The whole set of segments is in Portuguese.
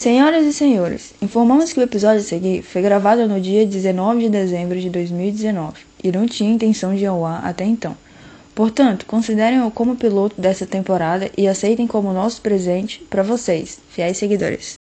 Senhoras e senhores, informamos que o episódio a seguir foi gravado no dia 19 de dezembro de 2019 e não tinha intenção de ir ao ar até então. Portanto, considerem-o como piloto dessa temporada e aceitem como nosso presente para vocês, fiéis seguidores.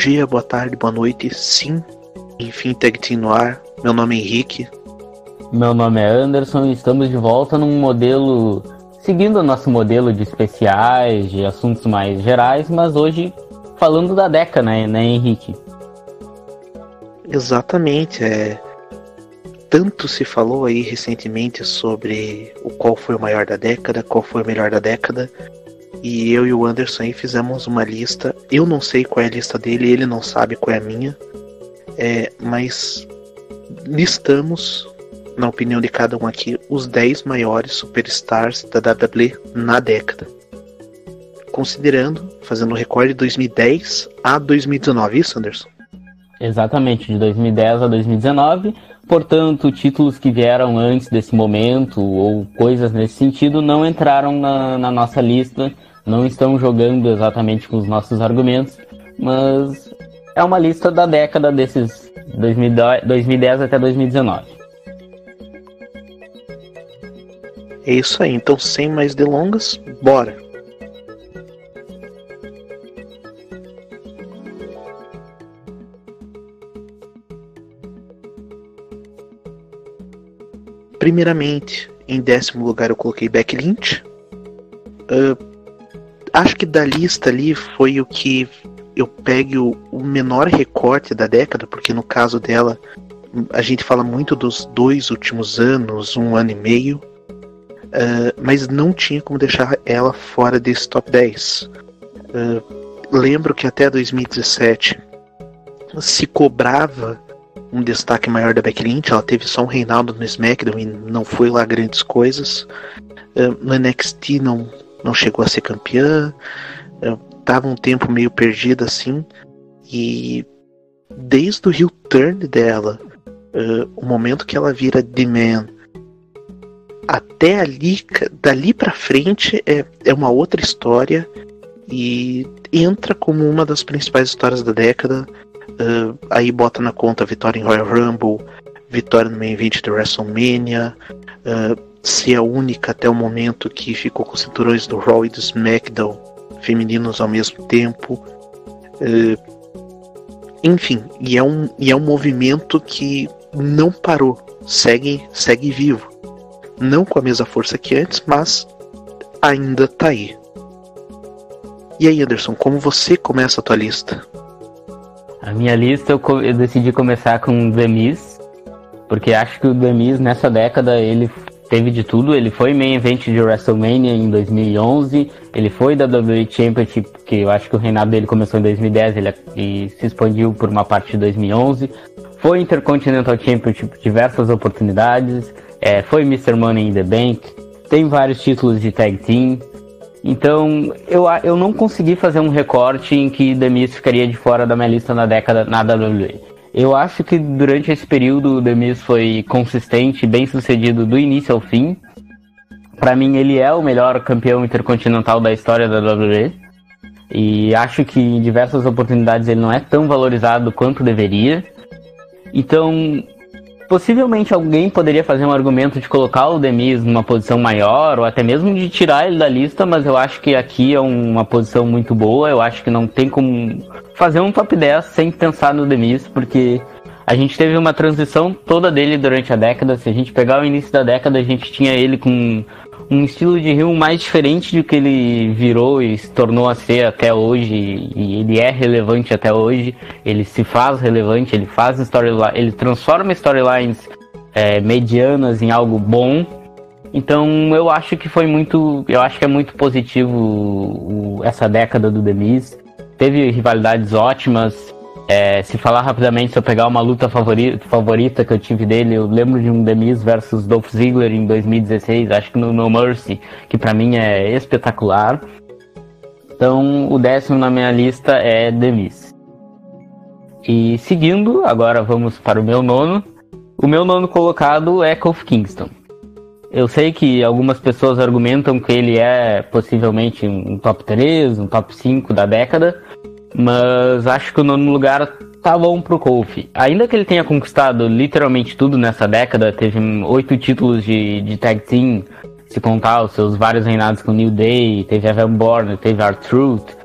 Dia, boa tarde, boa noite. Sim, enfim, Tag Team no ar. Meu nome é Henrique. Meu nome é Anderson e estamos de volta num modelo. seguindo o nosso modelo de especiais, de assuntos mais gerais, mas hoje falando da década, né, né Henrique? Exatamente, é. Tanto se falou aí recentemente sobre o qual foi o maior da década, qual foi o melhor da década, e eu e o Anderson aí fizemos uma lista. Eu não sei qual é a lista dele, ele não sabe qual é a minha. É, mas listamos, na opinião de cada um aqui, os 10 maiores superstars da WWE na década. Considerando, fazendo o recorde de 2010 a 2019, isso, Anderson? Exatamente, de 2010 a 2019. Portanto, títulos que vieram antes desse momento ou coisas nesse sentido não entraram na, na nossa lista não estão jogando exatamente com os nossos argumentos, mas é uma lista da década desses 2010 até 2019. É isso aí, então sem mais delongas, bora! Primeiramente, em décimo lugar eu coloquei Beck Lynch. Uh, acho que da lista ali foi o que eu pegue o, menor recorte da década, porque no caso dela a gente fala muito dos dois últimos anos, um ano e meio, uh, mas não tinha como deixar ela fora desse top 10. Uh, lembro que até 2017 se cobrava um destaque maior da Becky Lynch, ela teve só um reinado no SmackDown e não foi lá grandes Uh, no NXT não, não chegou a ser campeã, estava um tempo meio perdida assim, e desde o heel turn dela, uh, o momento que ela vira The Man, até ali, dali para frente é, é uma outra história e entra como uma das principais histórias da década. Uh, aí bota na conta vitória em Royal Rumble, vitória no main event de WrestleMania, uh, ser a única até o momento que ficou com cinturões do Raw e do SmackDown femininos ao mesmo tempo. Uh, enfim, e é, um, e é um movimento que não parou, segue, segue vivo. Não com a mesma força que antes, mas ainda tá aí. E aí, Anderson, como você começa a tua lista? A minha lista eu, eu decidi começar com The Miz, porque acho que o The Miz nessa década ele teve de tudo. Ele foi main event de WrestleMania em 2011. Ele foi da WWE Championship, que eu acho que o reinado dele começou em 2010 ele, e se expandiu por uma parte de 2011. Foi Intercontinental Championship diversas oportunidades. É, foi Mr. Money in the Bank. Tem vários títulos de tag team. Então, eu, eu não consegui fazer um recorte em que The Miz ficaria de fora da minha lista na década na WWE. Eu acho que durante esse período o Demis foi consistente, bem sucedido do início ao fim. Para mim ele é o melhor campeão intercontinental da história da WWE. E acho que em diversas oportunidades ele não é tão valorizado quanto deveria. Então, possivelmente alguém poderia fazer um argumento de colocar o Demis numa posição maior, ou até mesmo de tirar ele da lista, mas eu acho que aqui é uma posição muito boa. Eu acho que não tem como fazer um top 10 sem pensar no Demis, porque a gente teve uma transição toda dele durante a década. Se a gente pegar o início da década, a gente tinha ele com um estilo de rio mais diferente do que ele virou e se tornou a ser até hoje, e ele é relevante até hoje, ele se faz relevante, ele faz storyline, ele transforma storylines é, medianas em algo bom. Então eu acho que foi muito. Eu acho que é muito positivo essa década do Demis. Teve rivalidades ótimas. É, se falar rapidamente, se eu pegar uma luta favorita, favorita que eu tive dele, eu lembro de um Demis versus Dolph Ziggler em 2016, acho que no No Mercy, que para mim é espetacular. Então o décimo na minha lista é Demis. E seguindo, agora vamos para o meu nono. O meu nono colocado é Kofi Kingston. Eu sei que algumas pessoas argumentam que ele é possivelmente um top 3, um top 5 da década, mas acho que o nono lugar tá bom pro Kofi. Ainda que ele tenha conquistado literalmente tudo nessa década, teve oito títulos de, de tag team, se contar os seus vários reinados com New Day, teve Evan Bourne, teve R-Truth,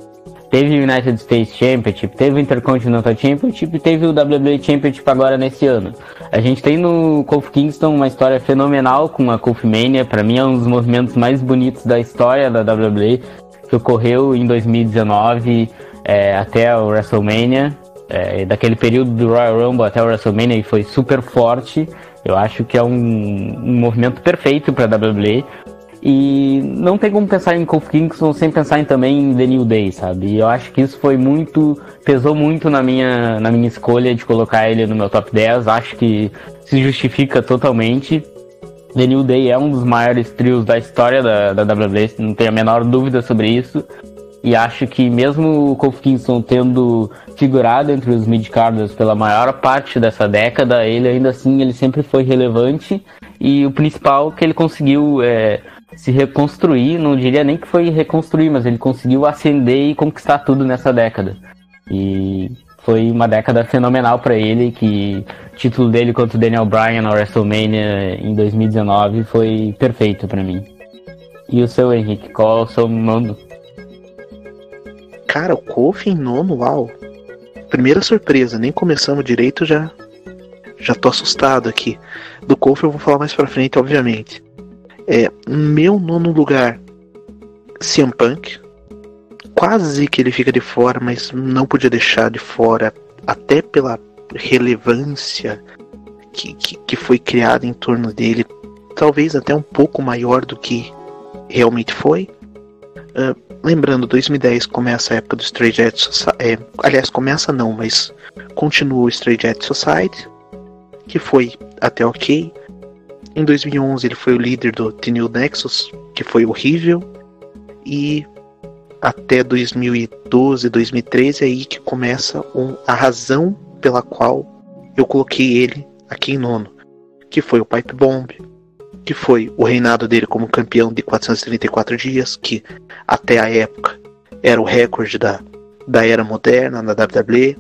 teve o United States Championship, teve o Intercontinental Championship e teve o WWE Championship agora nesse ano. A gente tem no Kofi Kingston uma história fenomenal com a Kofi Mania, para mim é um dos movimentos mais bonitos da história da WWE, que ocorreu em 2019 é, até o WrestleMania, é, daquele período do Royal Rumble até o WrestleMania e foi super forte. Eu acho que é um, um movimento perfeito para a WWE. E não tem como pensar em Kofi Kingston sem pensar em, também em The New Day, sabe? E eu acho que isso foi muito. pesou muito na minha, na minha escolha de colocar ele no meu top 10. Acho que se justifica totalmente. The New Day é um dos maiores trios da história da, da WWE, não tenho a menor dúvida sobre isso. E acho que mesmo o Kofi Kingston tendo figurado entre os mid-carders pela maior parte dessa década, ele ainda assim ele sempre foi relevante. E o principal que ele conseguiu é, se reconstruir, não diria nem que foi reconstruir, mas ele conseguiu ascender e conquistar tudo nessa década. E foi uma década fenomenal para ele, que o título dele contra o Daniel Bryan na WrestleMania em 2019 foi perfeito para mim. E o seu Henrique, qual é o seu mando? Cara, o Kofi em nono, uau. Primeira surpresa, nem começamos direito já. Já tô assustado aqui. Do Kofi eu vou falar mais pra frente, obviamente. É, meu nono lugar, CM Punk. Quase que ele fica de fora, mas não podia deixar de fora, até pela relevância que, que, que foi criada em torno dele, talvez até um pouco maior do que realmente foi. Uh, lembrando, 2010 começa a época do Stray Jet Society. É, aliás, começa não, mas continua o Stray Jet Society, que foi até ok. Em 2011 ele foi o líder do The New Nexus, que foi horrível. E até 2012, 2013 é aí que começa um, a razão pela qual eu coloquei ele aqui em nono, que foi o Pipe Bomb, que foi o reinado dele como campeão de 434 dias, que até a época era o recorde da, da era moderna na WWE,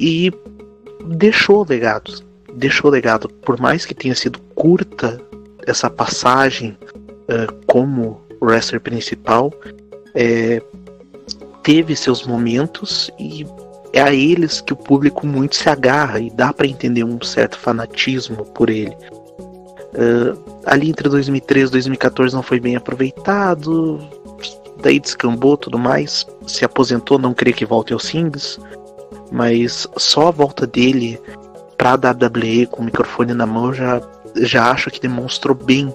e deixou legados deixou legado, por mais que tenha sido curta essa passagem uh, como wrestler principal, é, teve seus momentos e é a eles que o público muito se agarra e dá para entender um certo fanatismo por ele. Uh, ali entre 2013 e 2014 não foi bem aproveitado, daí descambou tudo mais, se aposentou, não queria que volte aos Sings, mas só a volta dele pra WWE com o microfone na mão, já, já acho que demonstrou bem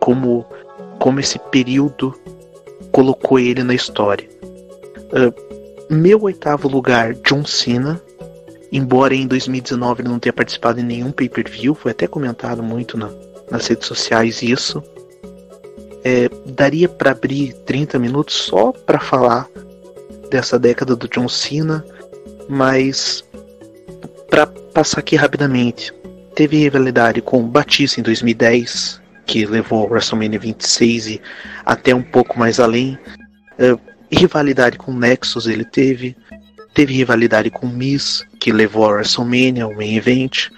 como, como esse período colocou ele na história. Uh, meu oitavo lugar, John Cena. Embora em 2019 ele não tenha participado em nenhum pay-per-view, foi até comentado muito na, nas redes sociais isso. É, daria para abrir 30 minutos só para falar dessa década do John Cena, mas para passar aqui rapidamente, teve rivalidade com Batista em 2010, que levou o WrestleMania 26 e até um pouco mais além. Uh, rivalidade com Nexus ele teve. Teve rivalidade com Miss, que levou a WrestleMania, o main event.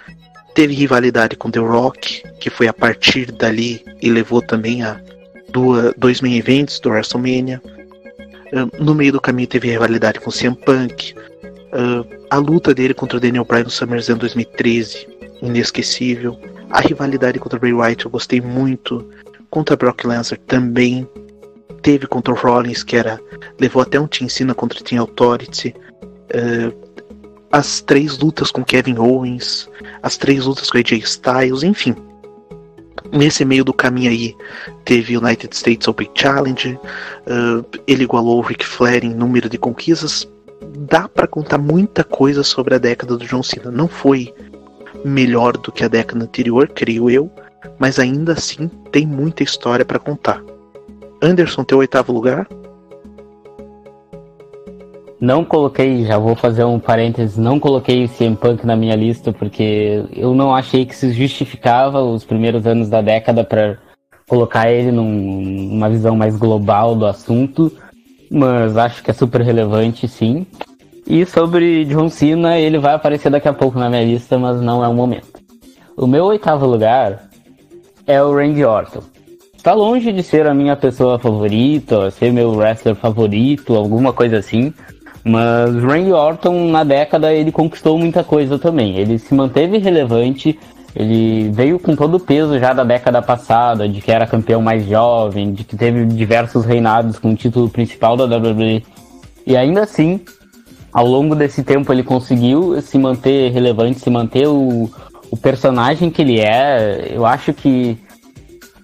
Teve rivalidade com The Rock, que foi a partir dali e levou também a duas, dois main events do WrestleMania. No meio do caminho teve rivalidade com CM Punk, a luta dele contra o Daniel Bryan no SummerSlam 2013, inesquecível. A rivalidade contra Bray Wyatt eu gostei muito. Contra Brock Lesnar também. Teve contra o Rollins, que era. levou até um Team Cena contra o Team Authority. Uh, as três lutas com Kevin Owens, as três lutas com AJ Styles, enfim. nesse meio do caminho aí, teve United States Open Challenge, uh, ele igualou o Ric Flair em número de conquistas. Dá para contar muita coisa sobre a década do John Cena. Não foi melhor do que a década anterior, creio eu, mas ainda assim tem muita história para contar. Anderson, teu oitavo lugar? Não coloquei, já vou fazer um parênteses, não coloquei o CM Punk na minha lista porque eu não achei que se justificava os primeiros anos da década para colocar ele num, numa visão mais global do assunto, mas acho que é super relevante sim. E sobre John Cena, ele vai aparecer daqui a pouco na minha lista, mas não é o momento. O meu oitavo lugar é o Randy Orton. Está longe de ser a minha pessoa favorita, ser meu wrestler favorito, alguma coisa assim, mas Randy Orton, na década, ele conquistou muita coisa também. Ele se manteve relevante, ele veio com todo o peso já da década passada, de que era campeão mais jovem, de que teve diversos reinados com o título principal da WWE. E ainda assim, ao longo desse tempo, ele conseguiu se manter relevante, se manter o, o personagem que ele é. Eu acho que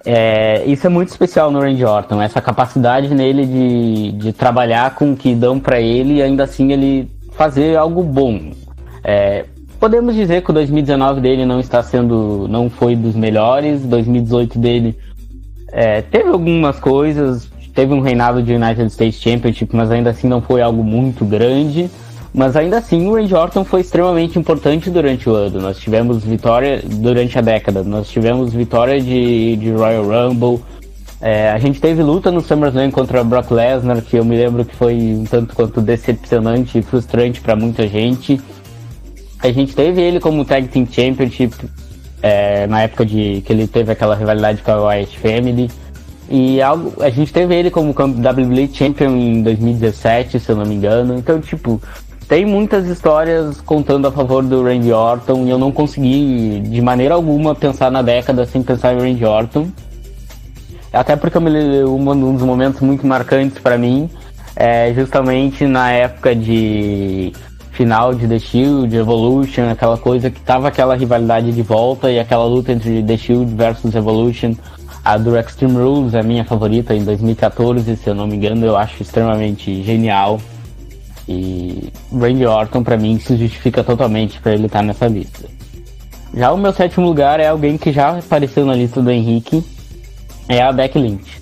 é, isso é muito especial no Randy Orton, essa capacidade nele de, de trabalhar com o que dão para ele e ainda assim ele fazer algo bom. É, podemos dizer que o 2019 dele não está sendo, não foi dos melhores, 2018 dele é, teve algumas coisas, teve um reinado de United States Championship, mas ainda assim não foi algo muito grande. Mas ainda assim, o Randy Orton foi extremamente importante durante o ano. Nós tivemos vitória durante a década. Nós tivemos vitória de, de Royal Rumble. É, a gente teve luta no SummerSlam contra Brock Lesnar, que eu me lembro que foi um tanto quanto decepcionante e frustrante para muita gente. A gente teve ele como Tag Team Championship é, na época de que ele teve aquela rivalidade com a Wyatt Family. E algo, a gente teve ele como WWE Champion em 2017, se eu não me engano. Então, tipo, tem muitas histórias contando a favor do Randy Orton e eu não consegui de maneira alguma pensar na década sem pensar em Randy Orton. Até porque um dos momentos muito marcantes para mim é justamente na época de final de The Shield, Evolution, aquela coisa que tava aquela rivalidade de volta e aquela luta entre The Shield versus Evolution. A do Extreme Rules é a minha favorita em 2014, se eu não me engano, eu acho extremamente genial. E Randy Orton, para mim, se justifica totalmente para ele estar tá nessa lista. Já o meu sétimo lugar é alguém que já apareceu na lista do Henrique, é a Becky Lynch.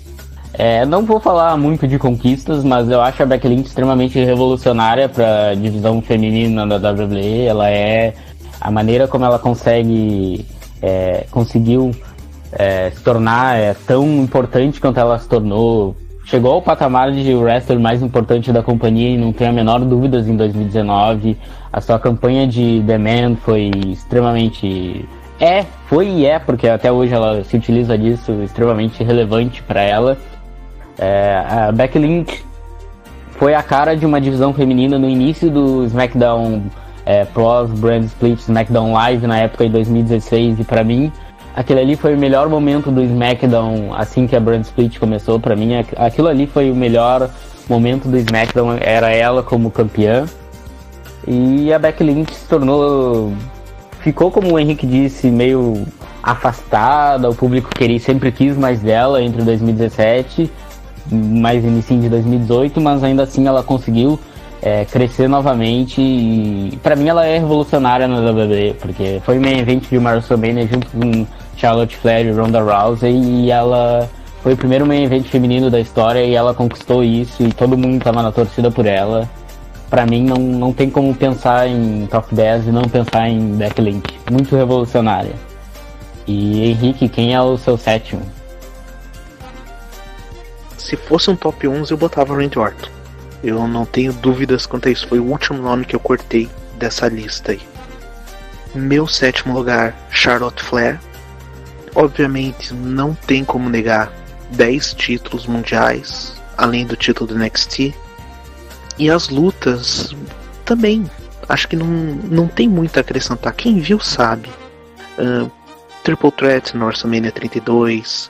É, não vou falar muito de conquistas, mas eu acho a Becky Lynch extremamente revolucionária para a divisão feminina da WWE. Ela é a maneira como ela consegue é, conseguiu é, se tornar é, tão importante quanto ela se tornou chegou ao patamar de wrestler mais importante da companhia e não tenho a menor dúvidas em 2019. A sua campanha de The Man foi extremamente é, foi e é, porque até hoje ela se utiliza disso, extremamente relevante para ela. É, a Becky Lynch foi a cara de uma divisão feminina no início do SmackDown é, Plus Brand Split SmackDown Live na época de 2016 e para mim aquele ali foi o melhor momento do SmackDown assim que a Brand Split começou para mim. Aquilo ali foi o melhor momento do SmackDown, era ela como campeã. E a Becky Lynch se tornou ficou como o Henrique disse, meio afastada, o público queria sempre quis mais dela entre 2017 mais início de 2018, mas ainda assim ela conseguiu é, crescer novamente e para mim ela é revolucionária na WWE, porque foi main event de WrestleMania junto com Charlotte Flair e Ronda Rousey e ela foi o primeiro main event feminino da história e ela conquistou isso e todo mundo estava na torcida por ela. Para mim não, não tem como pensar em top 10 e não pensar em Becky Lynch. Muito revolucionária. E Henrique, quem é o seu sétimo? Se fosse um top 11 eu botava Randy Orton. Eu não tenho dúvidas quanto a isso. Foi o último nome que eu cortei dessa lista aí. Meu sétimo lugar, Charlotte Flair. Obviamente, não tem como negar 10 títulos mundiais, além do título do NXT. E as lutas também. Acho que não, não tem muito a acrescentar. Quem viu sabe. Uh, Triple Threat no WrestleMania 32.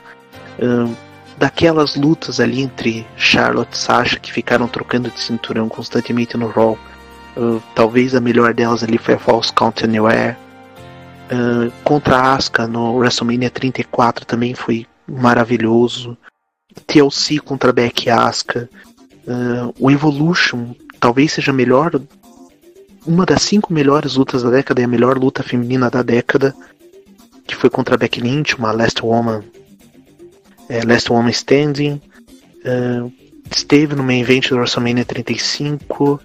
Uh, daquelas lutas ali entre Charlotte e Sasha que ficaram trocando de cinturão constantemente no Raw. Uh, talvez a melhor delas ali foi a False Count Anywhere. Uh, contra Asuka no WrestleMania 34 também foi maravilhoso. TLC contra Beck Asuka. Uh, o Evolution talvez seja melhor. Uma das cinco melhores lutas da década e a melhor luta feminina da década. Que foi contra a Becky Lynch, uma Last Woman. É, Last Woman Standing. Uh, esteve no main event do WrestleMania 35.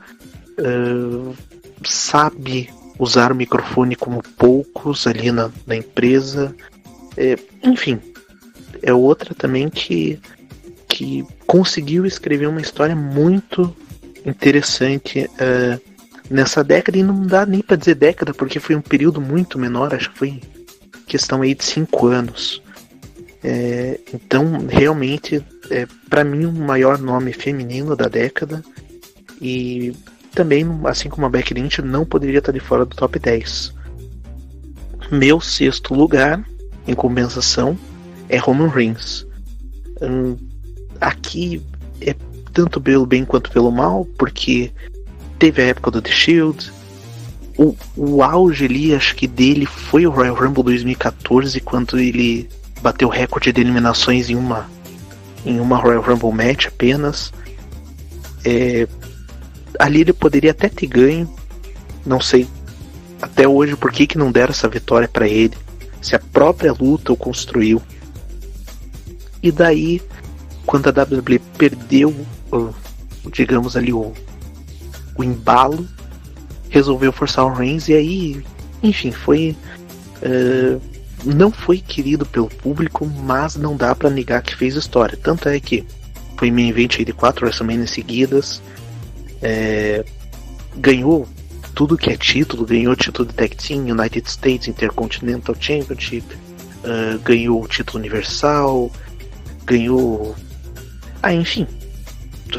Uh, sabe usar o microfone como poucos ali na, na empresa. É, enfim, é outra também que, que conseguiu escrever uma história muito interessante uh, nessa década, e não dá nem para dizer década, porque foi um período muito menor, acho que foi questão aí de cinco anos. É, então, realmente, é, para mim, o maior nome feminino da década. E também, assim como a Becky Lynch, não poderia estar de fora do top 10. Meu sexto lugar, em compensação, é Roman Reigns. Hum, aqui é tanto pelo bem quanto pelo mal, porque teve a época do The Shield. O, o auge ali, acho que dele foi o Royal Rumble 2014, quando ele bateu o recorde de eliminações em uma em uma Royal Rumble match apenas. É, ali ele poderia até ter ganho. Não sei até hoje por que, que não deram essa vitória para ele. Se a própria luta o construiu. E daí, quando a WWE perdeu, digamos ali, o, o embalo, resolveu forçar o Reigns e aí, enfim, foi. Uh, não foi querido pelo público, mas não dá para negar que fez história. Tanto é que foi main event de quatro WrestleMania seguidas, é, ganhou tudo que é título, ganhou o título de Tag Team, United States Intercontinental Championship, uh, ganhou o título universal, ganhou. Ah, enfim.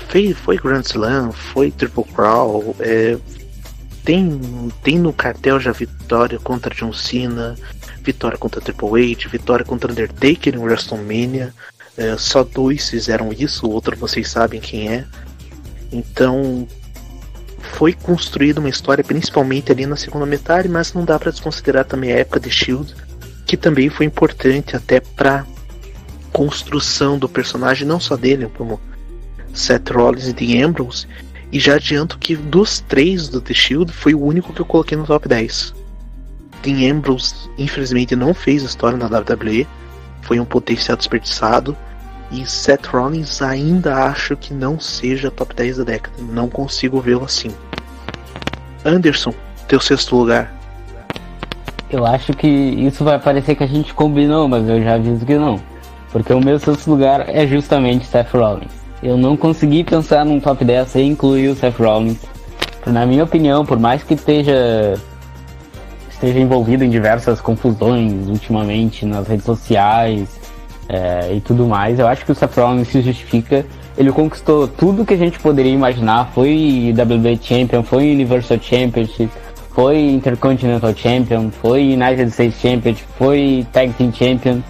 Foi, foi Grand Slam, foi Triple Crown, é, tem, tem no cartel já vitória contra John Cena, vitória contra Triple H, vitória contra Undertaker em WrestleMania. É, só dois fizeram isso, o outro vocês sabem quem é. Então foi construída uma história principalmente ali na segunda metade, mas não dá para desconsiderar também a época de Shield, que também foi importante até para construção do personagem, não só dele, como Seth Rollins e Dean Ambrose. E já adianto que dos três do The Shield foi o único que eu coloquei no top 10. Dean Ambrose, infelizmente, não fez história na WWE, foi um potencial desperdiçado. E Seth Rollins ainda acho que não seja top 10 da década. Não consigo vê-lo assim. Anderson, teu sexto lugar. Eu acho que isso vai parecer que a gente combinou, mas eu já aviso que não. Porque o meu sexto lugar é justamente Seth Rollins. Eu não consegui pensar num top 10 sem incluir o Seth Rollins. Na minha opinião, por mais que esteja esteja envolvido em diversas confusões ultimamente nas redes sociais é, e tudo mais, eu acho que o Seth Rollins se justifica. Ele conquistou tudo que a gente poderia imaginar. Foi WWE Champion, foi Universal Championship, foi Intercontinental Champion, foi United States Champion, foi Tag Team Champion.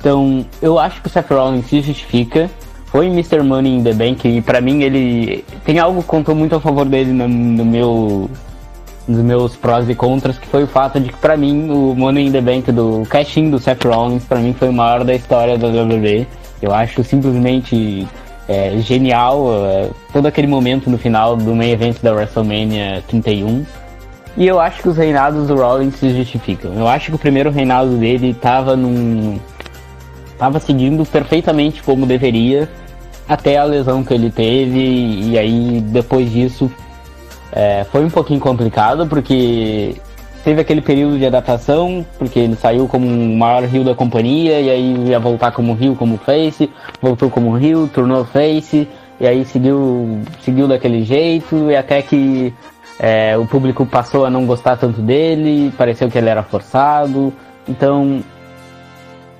Então, eu acho que o Seth Rollins se justifica. Foi Mr. Money in the Bank e para mim ele tem algo que contou muito a favor dele no, no meu nos meus prós e contras, que foi o fato de que para mim o Money in the Bank do casting do Seth Rollins para mim foi o maior da história da WWE. Eu acho simplesmente é, genial é, todo aquele momento no final do main event da WrestleMania 31. E eu acho que os reinados do Rollins se justificam. Eu acho que o primeiro reinado dele estava num estava seguindo perfeitamente como deveria até a lesão que ele teve e aí depois disso é, foi um pouquinho complicado porque teve aquele período de adaptação porque ele saiu como o maior rio da companhia e aí ia voltar como rio como face voltou como rio tornou face e aí seguiu seguiu daquele jeito e até que é, o público passou a não gostar tanto dele pareceu que ele era forçado então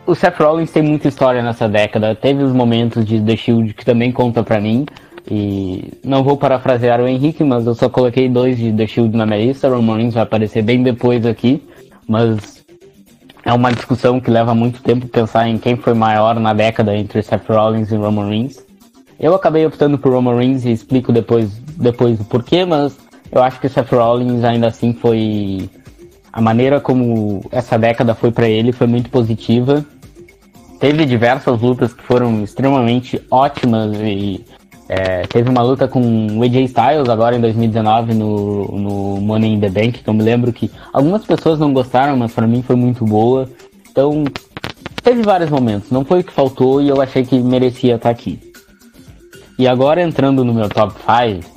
o Seth Rollins tem muita história nessa década. Teve os momentos de The Shield que também conta para mim. E não vou parafrasear o Henrique, mas eu só coloquei dois de The Shield na minha lista. Roman Reigns vai aparecer bem depois aqui. Mas é uma discussão que leva muito tempo pensar em quem foi maior na década entre Seth Rollins e Roman Reigns. Eu acabei optando por Roman Reigns e explico depois, depois o porquê, mas eu acho que Seth Rollins ainda assim foi a maneira como essa década foi para ele foi muito positiva. Teve diversas lutas que foram extremamente ótimas e é, teve uma luta com o AJ Styles agora em 2019 no, no Money in the Bank, que eu me lembro que algumas pessoas não gostaram, mas para mim foi muito boa. Então, teve vários momentos, não foi o que faltou e eu achei que merecia estar aqui. E agora entrando no meu top 5,